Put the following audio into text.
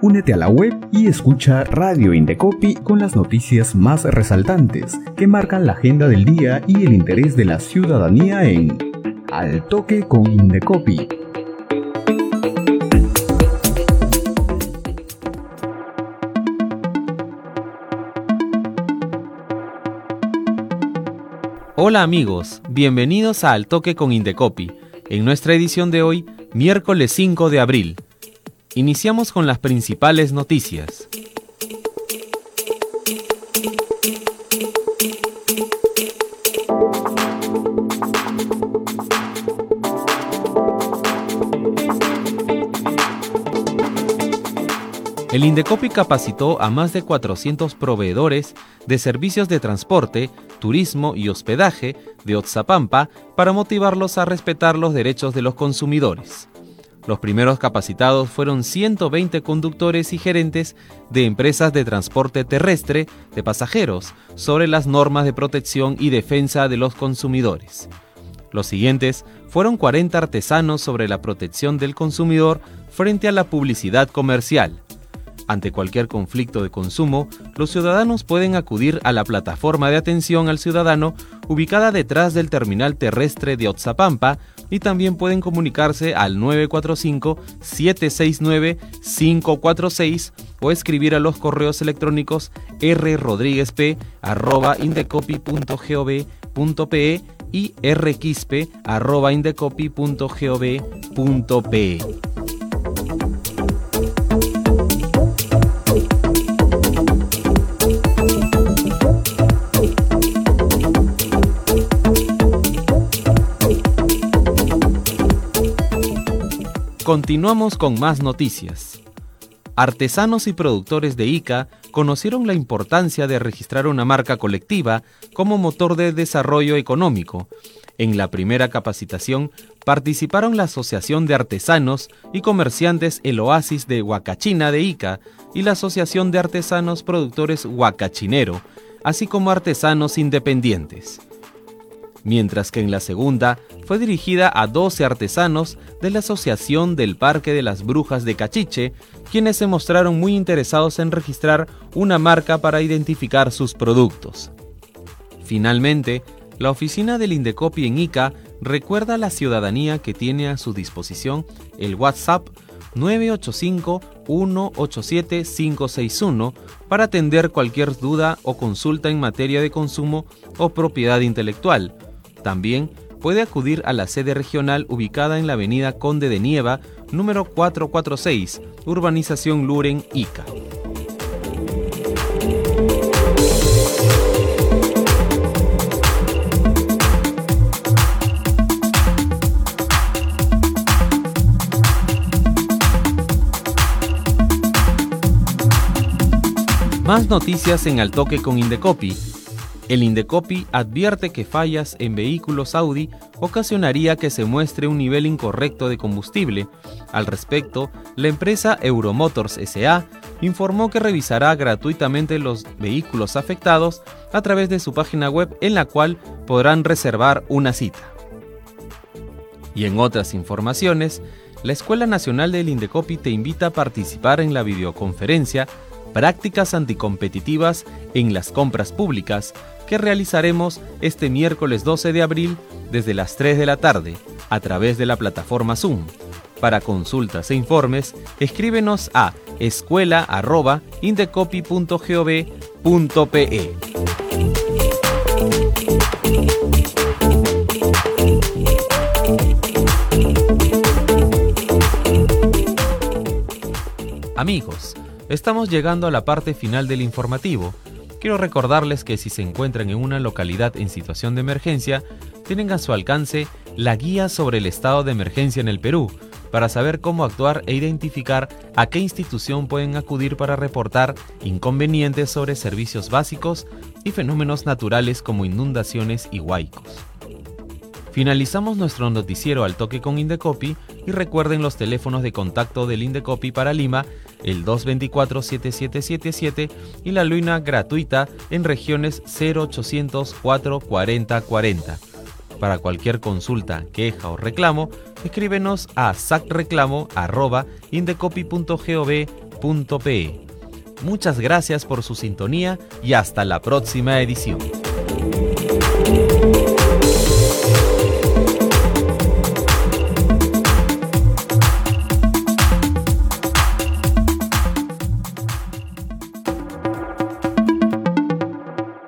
Únete a la web y escucha Radio Indecopi con las noticias más resaltantes que marcan la agenda del día y el interés de la ciudadanía en Al Toque con Indecopi. Hola amigos, bienvenidos a Al Toque con Indecopi. En nuestra edición de hoy, miércoles 5 de abril. Iniciamos con las principales noticias. El Indecopi capacitó a más de 400 proveedores de servicios de transporte, turismo y hospedaje de Otzapampa para motivarlos a respetar los derechos de los consumidores. Los primeros capacitados fueron 120 conductores y gerentes de empresas de transporte terrestre de pasajeros sobre las normas de protección y defensa de los consumidores. Los siguientes fueron 40 artesanos sobre la protección del consumidor frente a la publicidad comercial, ante cualquier conflicto de consumo, los ciudadanos pueden acudir a la plataforma de atención al ciudadano ubicada detrás del terminal terrestre de Otzapampa y también pueden comunicarse al 945-769-546 o escribir a los correos electrónicos rrodriguezp.indecopy.gov.pe y rquispe.indecopy.gov.pe. Continuamos con más noticias. Artesanos y productores de ICA conocieron la importancia de registrar una marca colectiva como motor de desarrollo económico. En la primera capacitación participaron la Asociación de Artesanos y Comerciantes El Oasis de Huacachina de Ica y la Asociación de Artesanos Productores Huacachinero, así como artesanos independientes mientras que en la segunda fue dirigida a 12 artesanos de la Asociación del Parque de las Brujas de Cachiche, quienes se mostraron muy interesados en registrar una marca para identificar sus productos. Finalmente, la oficina del Indecopi en Ica recuerda a la ciudadanía que tiene a su disposición el WhatsApp 985-187-561 para atender cualquier duda o consulta en materia de consumo o propiedad intelectual también puede acudir a la sede regional ubicada en la avenida Conde de Nieva, número 446, Urbanización Luren, Ica. Más noticias en Al Toque con Indecopi el Indecopi advierte que fallas en vehículos Audi ocasionaría que se muestre un nivel incorrecto de combustible. Al respecto, la empresa Euromotors SA informó que revisará gratuitamente los vehículos afectados a través de su página web en la cual podrán reservar una cita. Y en otras informaciones, la Escuela Nacional del Indecopi te invita a participar en la videoconferencia Prácticas anticompetitivas en las compras públicas que realizaremos este miércoles 12 de abril desde las 3 de la tarde a través de la plataforma Zoom. Para consultas e informes, escríbenos a escuela.indecopy.gov.pe. Amigos, estamos llegando a la parte final del informativo Quiero recordarles que si se encuentran en una localidad en situación de emergencia, tienen a su alcance la guía sobre el estado de emergencia en el Perú, para saber cómo actuar e identificar a qué institución pueden acudir para reportar inconvenientes sobre servicios básicos y fenómenos naturales como inundaciones y huaicos. Finalizamos nuestro noticiero al toque con Indecopi y recuerden los teléfonos de contacto del Indecopi para Lima, el 224-7777 y la Luina gratuita en regiones 0800 440 40. Para cualquier consulta, queja o reclamo, escríbenos a sacreclamo.indecopy.gov.pe indecopi.pe. Muchas gracias por su sintonía y hasta la próxima edición.